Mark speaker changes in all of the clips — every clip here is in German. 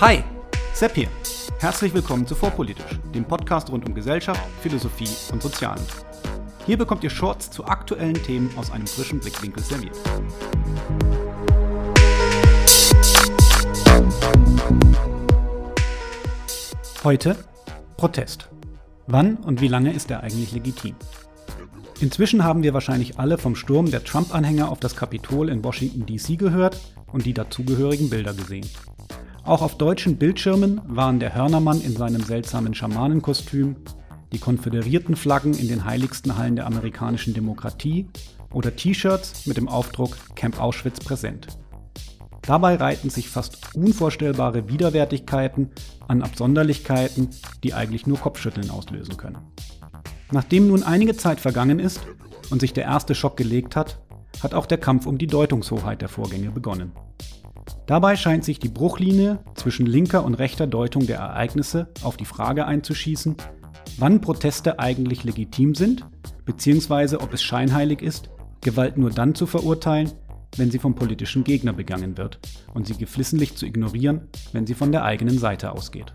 Speaker 1: Hi, Sepp hier. Herzlich willkommen zu Vorpolitisch, dem Podcast rund um Gesellschaft, Philosophie und Sozialen. Hier bekommt ihr Shorts zu aktuellen Themen aus einem frischen Blickwinkel serviert. Heute Protest. Wann und wie lange ist er eigentlich legitim? Inzwischen haben wir wahrscheinlich alle vom Sturm der Trump-Anhänger auf das Kapitol in Washington, DC gehört und die dazugehörigen Bilder gesehen. Auch auf deutschen Bildschirmen waren der Hörnermann in seinem seltsamen Schamanenkostüm, die konföderierten Flaggen in den heiligsten Hallen der amerikanischen Demokratie oder T-Shirts mit dem Aufdruck Camp Auschwitz präsent. Dabei reihten sich fast unvorstellbare Widerwärtigkeiten an Absonderlichkeiten, die eigentlich nur Kopfschütteln auslösen können. Nachdem nun einige Zeit vergangen ist und sich der erste Schock gelegt hat, hat auch der Kampf um die Deutungshoheit der Vorgänge begonnen. Dabei scheint sich die Bruchlinie zwischen linker und rechter Deutung der Ereignisse auf die Frage einzuschießen, wann Proteste eigentlich legitim sind, beziehungsweise ob es scheinheilig ist, Gewalt nur dann zu verurteilen, wenn sie vom politischen Gegner begangen wird und sie geflissentlich zu ignorieren, wenn sie von der eigenen Seite ausgeht.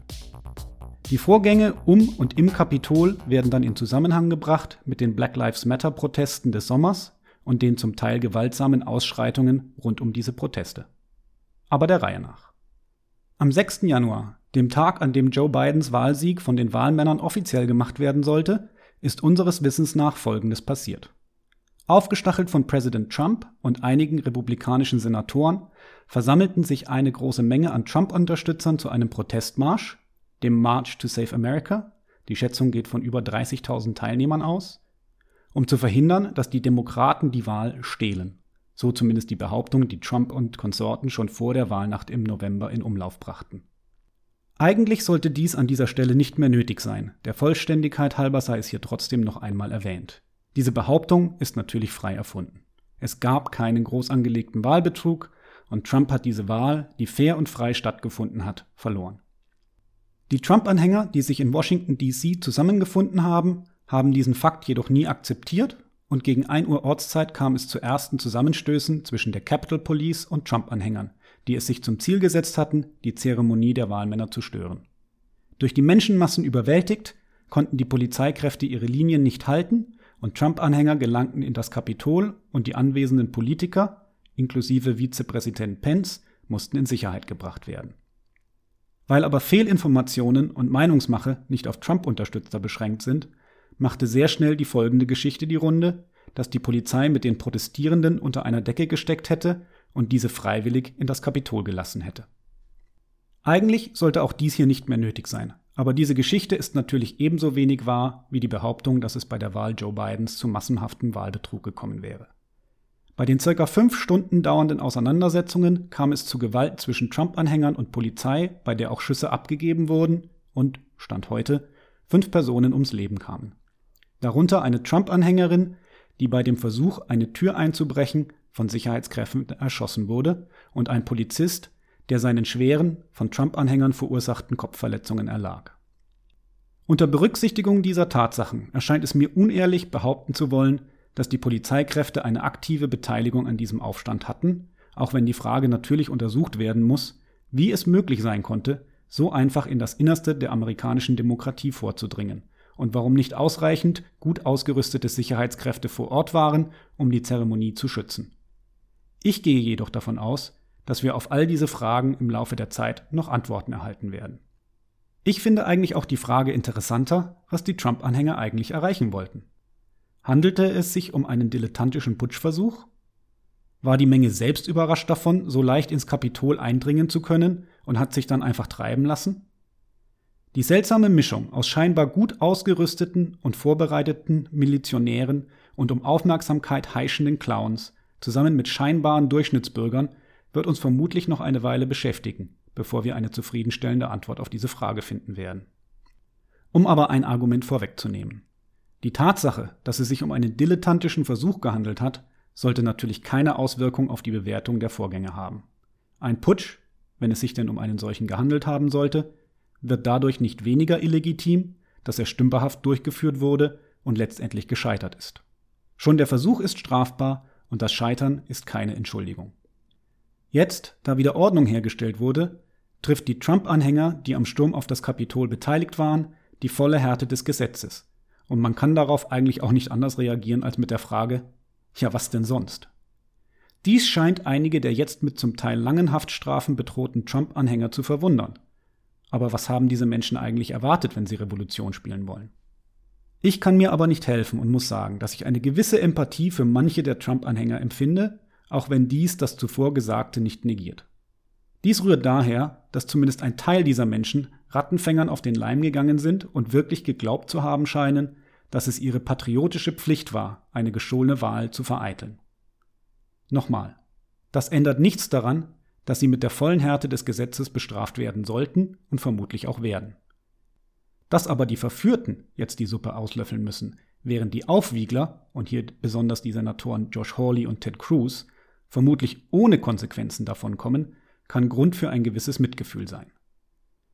Speaker 1: Die Vorgänge um und im Kapitol werden dann in Zusammenhang gebracht mit den Black Lives Matter-Protesten des Sommers und den zum Teil gewaltsamen Ausschreitungen rund um diese Proteste. Aber der Reihe nach. Am 6. Januar, dem Tag, an dem Joe Bidens Wahlsieg von den Wahlmännern offiziell gemacht werden sollte, ist unseres Wissens nach Folgendes passiert. Aufgestachelt von Präsident Trump und einigen republikanischen Senatoren versammelten sich eine große Menge an Trump-Unterstützern zu einem Protestmarsch, dem March to Save America, die Schätzung geht von über 30.000 Teilnehmern aus, um zu verhindern, dass die Demokraten die Wahl stehlen. So zumindest die Behauptung, die Trump und Konsorten schon vor der Wahlnacht im November in Umlauf brachten. Eigentlich sollte dies an dieser Stelle nicht mehr nötig sein, der Vollständigkeit halber sei es hier trotzdem noch einmal erwähnt. Diese Behauptung ist natürlich frei erfunden. Es gab keinen groß angelegten Wahlbetrug und Trump hat diese Wahl, die fair und frei stattgefunden hat, verloren. Die Trump-Anhänger, die sich in Washington, DC zusammengefunden haben, haben diesen Fakt jedoch nie akzeptiert und gegen 1 Uhr Ortszeit kam es zu ersten Zusammenstößen zwischen der Capitol Police und Trump-Anhängern, die es sich zum Ziel gesetzt hatten, die Zeremonie der Wahlmänner zu stören. Durch die Menschenmassen überwältigt, konnten die Polizeikräfte ihre Linien nicht halten und Trump-Anhänger gelangten in das Kapitol und die anwesenden Politiker, inklusive Vizepräsident Pence, mussten in Sicherheit gebracht werden. Weil aber Fehlinformationen und Meinungsmache nicht auf Trump-Unterstützer beschränkt sind, machte sehr schnell die folgende Geschichte die Runde, dass die Polizei mit den Protestierenden unter einer Decke gesteckt hätte und diese freiwillig in das Kapitol gelassen hätte. Eigentlich sollte auch dies hier nicht mehr nötig sein, aber diese Geschichte ist natürlich ebenso wenig wahr wie die Behauptung, dass es bei der Wahl Joe Bidens zu massenhaftem Wahlbetrug gekommen wäre. Bei den circa fünf Stunden dauernden Auseinandersetzungen kam es zu Gewalt zwischen Trump-Anhängern und Polizei, bei der auch Schüsse abgegeben wurden und, Stand heute, fünf Personen ums Leben kamen. Darunter eine Trump-Anhängerin, die bei dem Versuch, eine Tür einzubrechen, von Sicherheitskräften erschossen wurde, und ein Polizist, der seinen schweren, von Trump-Anhängern verursachten Kopfverletzungen erlag. Unter Berücksichtigung dieser Tatsachen erscheint es mir unehrlich, behaupten zu wollen, dass die Polizeikräfte eine aktive Beteiligung an diesem Aufstand hatten, auch wenn die Frage natürlich untersucht werden muss, wie es möglich sein konnte, so einfach in das Innerste der amerikanischen Demokratie vorzudringen und warum nicht ausreichend gut ausgerüstete Sicherheitskräfte vor Ort waren, um die Zeremonie zu schützen. Ich gehe jedoch davon aus, dass wir auf all diese Fragen im Laufe der Zeit noch Antworten erhalten werden. Ich finde eigentlich auch die Frage interessanter, was die Trump-Anhänger eigentlich erreichen wollten. Handelte es sich um einen dilettantischen Putschversuch? War die Menge selbst überrascht davon, so leicht ins Kapitol eindringen zu können und hat sich dann einfach treiben lassen? Die seltsame Mischung aus scheinbar gut ausgerüsteten und vorbereiteten Milizionären und um Aufmerksamkeit heischenden Clowns zusammen mit scheinbaren Durchschnittsbürgern wird uns vermutlich noch eine Weile beschäftigen, bevor wir eine zufriedenstellende Antwort auf diese Frage finden werden. Um aber ein Argument vorwegzunehmen. Die Tatsache, dass es sich um einen dilettantischen Versuch gehandelt hat, sollte natürlich keine Auswirkung auf die Bewertung der Vorgänge haben. Ein Putsch, wenn es sich denn um einen solchen gehandelt haben sollte, wird dadurch nicht weniger illegitim, dass er stümperhaft durchgeführt wurde und letztendlich gescheitert ist. Schon der Versuch ist strafbar und das Scheitern ist keine Entschuldigung. Jetzt, da wieder Ordnung hergestellt wurde, trifft die Trump-Anhänger, die am Sturm auf das Kapitol beteiligt waren, die volle Härte des Gesetzes. Und man kann darauf eigentlich auch nicht anders reagieren als mit der Frage, ja, was denn sonst? Dies scheint einige der jetzt mit zum Teil langen Haftstrafen bedrohten Trump-Anhänger zu verwundern. Aber was haben diese Menschen eigentlich erwartet, wenn sie Revolution spielen wollen? Ich kann mir aber nicht helfen und muss sagen, dass ich eine gewisse Empathie für manche der Trump-Anhänger empfinde, auch wenn dies das zuvor Gesagte nicht negiert. Dies rührt daher, dass zumindest ein Teil dieser Menschen Rattenfängern auf den Leim gegangen sind und wirklich geglaubt zu haben scheinen, dass es ihre patriotische Pflicht war, eine gestohlene Wahl zu vereiteln. Nochmal, das ändert nichts daran, dass sie mit der vollen Härte des Gesetzes bestraft werden sollten und vermutlich auch werden. Dass aber die Verführten jetzt die Suppe auslöffeln müssen, während die Aufwiegler, und hier besonders die Senatoren Josh Hawley und Ted Cruz, vermutlich ohne Konsequenzen davonkommen, kann Grund für ein gewisses Mitgefühl sein.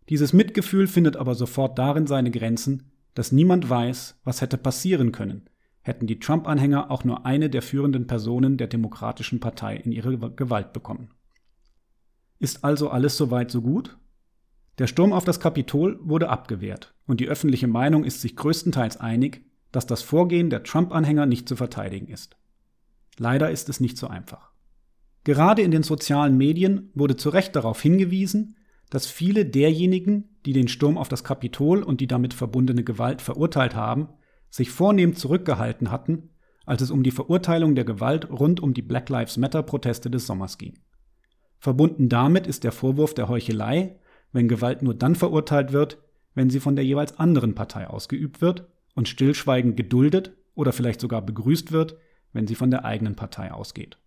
Speaker 1: Dieses Mitgefühl findet aber sofort darin seine Grenzen, dass niemand weiß, was hätte passieren können, hätten die Trump-Anhänger auch nur eine der führenden Personen der Demokratischen Partei in ihre Gewalt bekommen. Ist also alles soweit so gut? Der Sturm auf das Kapitol wurde abgewehrt und die öffentliche Meinung ist sich größtenteils einig, dass das Vorgehen der Trump-Anhänger nicht zu verteidigen ist. Leider ist es nicht so einfach. Gerade in den sozialen Medien wurde zu Recht darauf hingewiesen, dass viele derjenigen, die den Sturm auf das Kapitol und die damit verbundene Gewalt verurteilt haben, sich vornehm zurückgehalten hatten, als es um die Verurteilung der Gewalt rund um die Black Lives Matter-Proteste des Sommers ging. Verbunden damit ist der Vorwurf der Heuchelei, wenn Gewalt nur dann verurteilt wird, wenn sie von der jeweils anderen Partei ausgeübt wird und stillschweigend geduldet oder vielleicht sogar begrüßt wird, wenn sie von der eigenen Partei ausgeht.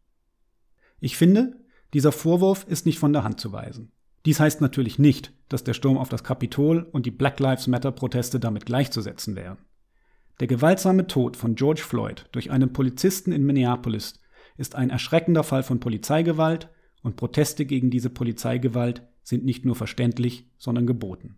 Speaker 1: Ich finde, dieser Vorwurf ist nicht von der Hand zu weisen. Dies heißt natürlich nicht, dass der Sturm auf das Kapitol und die Black Lives Matter-Proteste damit gleichzusetzen wären. Der gewaltsame Tod von George Floyd durch einen Polizisten in Minneapolis ist ein erschreckender Fall von Polizeigewalt und Proteste gegen diese Polizeigewalt sind nicht nur verständlich, sondern geboten.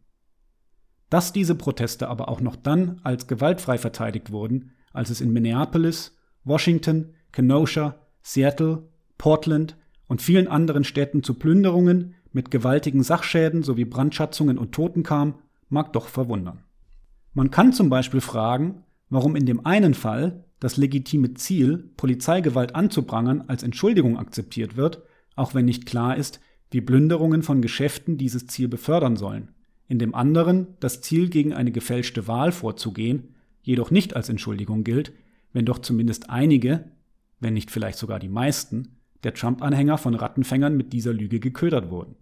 Speaker 1: Dass diese Proteste aber auch noch dann als gewaltfrei verteidigt wurden, als es in Minneapolis, Washington, Kenosha, Seattle, Portland und vielen anderen Städten zu Plünderungen mit gewaltigen Sachschäden sowie Brandschatzungen und Toten kam, mag doch verwundern. Man kann zum Beispiel fragen, warum in dem einen Fall das legitime Ziel, Polizeigewalt anzuprangern, als Entschuldigung akzeptiert wird, auch wenn nicht klar ist, wie Plünderungen von Geschäften dieses Ziel befördern sollen. In dem anderen das Ziel, gegen eine gefälschte Wahl vorzugehen, jedoch nicht als Entschuldigung gilt, wenn doch zumindest einige, wenn nicht vielleicht sogar die meisten, der Trump-Anhänger von Rattenfängern mit dieser Lüge geködert wurden.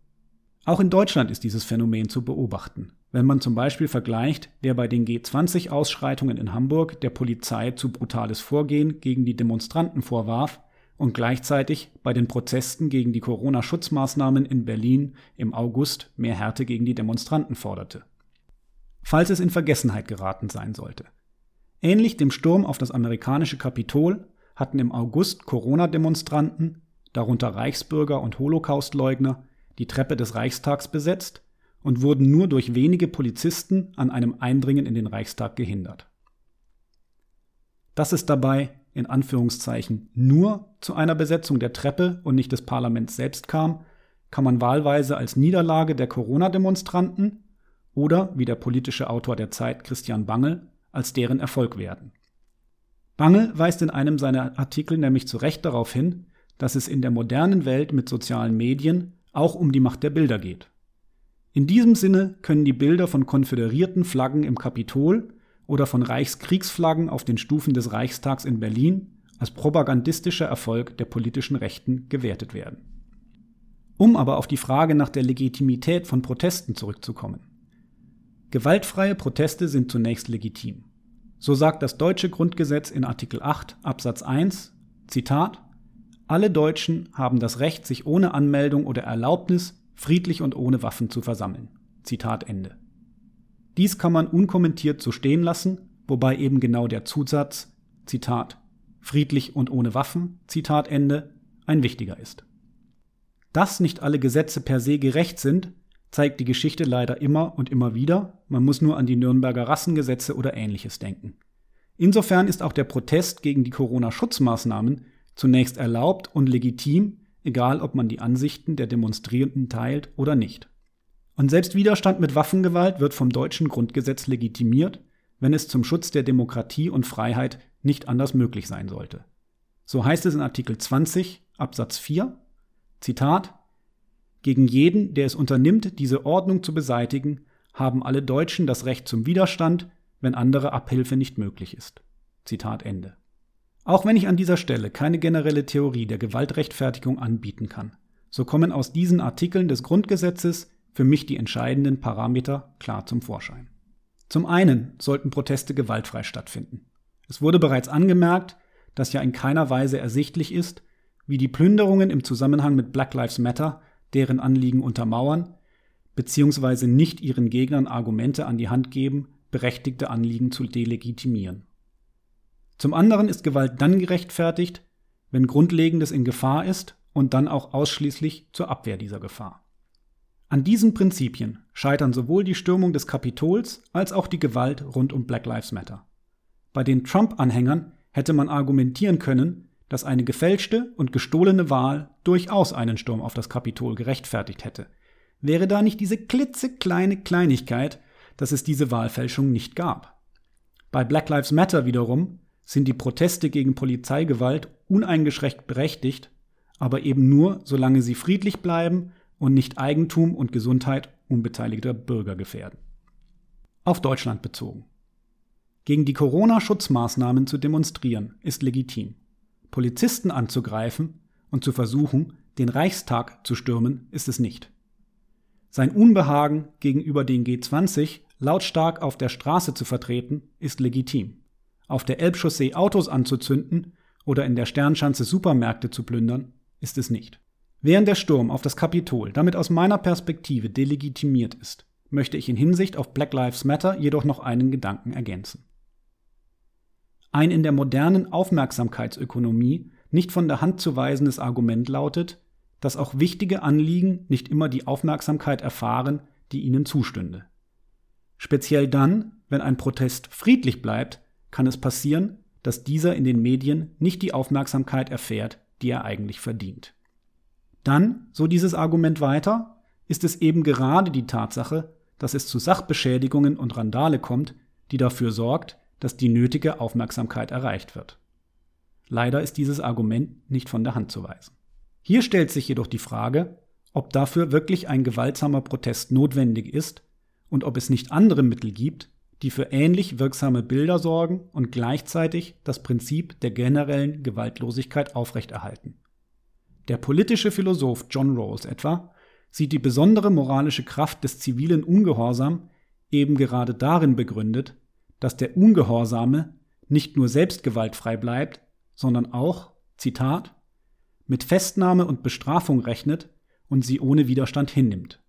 Speaker 1: Auch in Deutschland ist dieses Phänomen zu beobachten. Wenn man zum Beispiel vergleicht, wer bei den G20-Ausschreitungen in Hamburg der Polizei zu brutales Vorgehen gegen die Demonstranten vorwarf und gleichzeitig bei den Protesten gegen die Corona-Schutzmaßnahmen in Berlin im August mehr Härte gegen die Demonstranten forderte. Falls es in Vergessenheit geraten sein sollte. Ähnlich dem Sturm auf das amerikanische Kapitol hatten im August Corona-Demonstranten, darunter Reichsbürger und Holocaustleugner, die Treppe des Reichstags besetzt und wurden nur durch wenige Polizisten an einem Eindringen in den Reichstag gehindert. Dass es dabei in Anführungszeichen nur zu einer Besetzung der Treppe und nicht des Parlaments selbst kam, kann man wahlweise als Niederlage der Corona-Demonstranten oder, wie der politische Autor der Zeit Christian Bangel, als deren Erfolg werden. Bangel weist in einem seiner Artikel nämlich zu Recht darauf hin, dass es in der modernen Welt mit sozialen Medien auch um die Macht der Bilder geht. In diesem Sinne können die Bilder von konföderierten Flaggen im Kapitol oder von Reichskriegsflaggen auf den Stufen des Reichstags in Berlin als propagandistischer Erfolg der politischen Rechten gewertet werden. Um aber auf die Frage nach der Legitimität von Protesten zurückzukommen. Gewaltfreie Proteste sind zunächst legitim. So sagt das deutsche Grundgesetz in Artikel 8 Absatz 1, Zitat, alle Deutschen haben das Recht, sich ohne Anmeldung oder Erlaubnis friedlich und ohne Waffen zu versammeln. Zitat Ende. Dies kann man unkommentiert so stehen lassen, wobei eben genau der Zusatz, Zitat, friedlich und ohne Waffen, Zitat Ende, ein wichtiger ist. Dass nicht alle Gesetze per se gerecht sind, zeigt die Geschichte leider immer und immer wieder, man muss nur an die Nürnberger Rassengesetze oder ähnliches denken. Insofern ist auch der Protest gegen die Corona-Schutzmaßnahmen zunächst erlaubt und legitim, egal ob man die Ansichten der Demonstrierenden teilt oder nicht. Und selbst Widerstand mit Waffengewalt wird vom deutschen Grundgesetz legitimiert, wenn es zum Schutz der Demokratie und Freiheit nicht anders möglich sein sollte. So heißt es in Artikel 20 Absatz 4, Zitat, Gegen jeden, der es unternimmt, diese Ordnung zu beseitigen, haben alle Deutschen das Recht zum Widerstand, wenn andere Abhilfe nicht möglich ist. Zitat Ende. Auch wenn ich an dieser Stelle keine generelle Theorie der Gewaltrechtfertigung anbieten kann, so kommen aus diesen Artikeln des Grundgesetzes für mich die entscheidenden Parameter klar zum Vorschein. Zum einen sollten Proteste gewaltfrei stattfinden. Es wurde bereits angemerkt, dass ja in keiner Weise ersichtlich ist, wie die Plünderungen im Zusammenhang mit Black Lives Matter deren Anliegen untermauern, beziehungsweise nicht ihren Gegnern Argumente an die Hand geben, berechtigte Anliegen zu delegitimieren. Zum anderen ist Gewalt dann gerechtfertigt, wenn Grundlegendes in Gefahr ist und dann auch ausschließlich zur Abwehr dieser Gefahr. An diesen Prinzipien scheitern sowohl die Stürmung des Kapitols als auch die Gewalt rund um Black Lives Matter. Bei den Trump-Anhängern hätte man argumentieren können, dass eine gefälschte und gestohlene Wahl durchaus einen Sturm auf das Kapitol gerechtfertigt hätte. Wäre da nicht diese klitzekleine Kleinigkeit, dass es diese Wahlfälschung nicht gab. Bei Black Lives Matter wiederum sind die Proteste gegen Polizeigewalt uneingeschränkt berechtigt, aber eben nur, solange sie friedlich bleiben und nicht Eigentum und Gesundheit unbeteiligter Bürger gefährden. Auf Deutschland bezogen. Gegen die Corona-Schutzmaßnahmen zu demonstrieren ist legitim. Polizisten anzugreifen und zu versuchen, den Reichstag zu stürmen, ist es nicht. Sein Unbehagen gegenüber den G20 lautstark auf der Straße zu vertreten, ist legitim. Auf der Elbchaussee Autos anzuzünden oder in der Sternschanze Supermärkte zu plündern, ist es nicht. Während der Sturm auf das Kapitol damit aus meiner Perspektive delegitimiert ist, möchte ich in Hinsicht auf Black Lives Matter jedoch noch einen Gedanken ergänzen. Ein in der modernen Aufmerksamkeitsökonomie nicht von der Hand zu weisendes Argument lautet, dass auch wichtige Anliegen nicht immer die Aufmerksamkeit erfahren, die ihnen zustünde. Speziell dann, wenn ein Protest friedlich bleibt, kann es passieren, dass dieser in den Medien nicht die Aufmerksamkeit erfährt, die er eigentlich verdient. Dann, so dieses Argument weiter, ist es eben gerade die Tatsache, dass es zu Sachbeschädigungen und Randale kommt, die dafür sorgt, dass die nötige Aufmerksamkeit erreicht wird. Leider ist dieses Argument nicht von der Hand zu weisen. Hier stellt sich jedoch die Frage, ob dafür wirklich ein gewaltsamer Protest notwendig ist und ob es nicht andere Mittel gibt, die für ähnlich wirksame Bilder sorgen und gleichzeitig das Prinzip der generellen Gewaltlosigkeit aufrechterhalten. Der politische Philosoph John Rawls etwa sieht die besondere moralische Kraft des zivilen Ungehorsam eben gerade darin begründet, dass der Ungehorsame nicht nur selbst gewaltfrei bleibt, sondern auch, Zitat, mit Festnahme und Bestrafung rechnet und sie ohne Widerstand hinnimmt.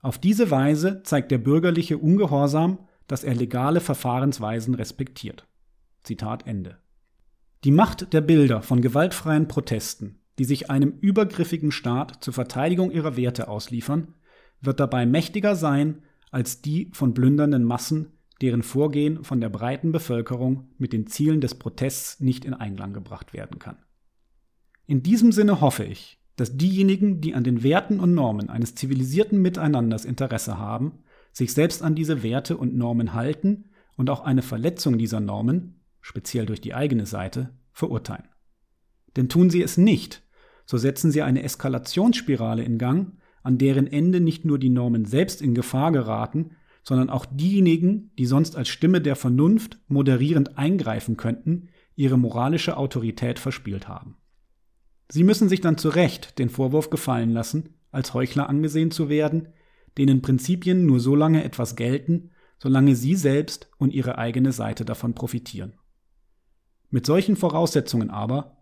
Speaker 1: Auf diese Weise zeigt der bürgerliche Ungehorsam, dass er legale Verfahrensweisen respektiert. Zitat Ende. Die Macht der Bilder von gewaltfreien Protesten, die sich einem übergriffigen Staat zur Verteidigung ihrer Werte ausliefern, wird dabei mächtiger sein als die von plündernden Massen, deren Vorgehen von der breiten Bevölkerung mit den Zielen des Protests nicht in Einklang gebracht werden kann. In diesem Sinne hoffe ich, dass diejenigen, die an den Werten und Normen eines zivilisierten Miteinanders Interesse haben, sich selbst an diese Werte und Normen halten und auch eine Verletzung dieser Normen, speziell durch die eigene Seite, verurteilen. Denn tun sie es nicht, so setzen sie eine Eskalationsspirale in Gang, an deren Ende nicht nur die Normen selbst in Gefahr geraten, sondern auch diejenigen, die sonst als Stimme der Vernunft moderierend eingreifen könnten, ihre moralische Autorität verspielt haben. Sie müssen sich dann zu Recht den Vorwurf gefallen lassen, als Heuchler angesehen zu werden, denen Prinzipien nur so lange etwas gelten, solange sie selbst und ihre eigene Seite davon profitieren. Mit solchen Voraussetzungen aber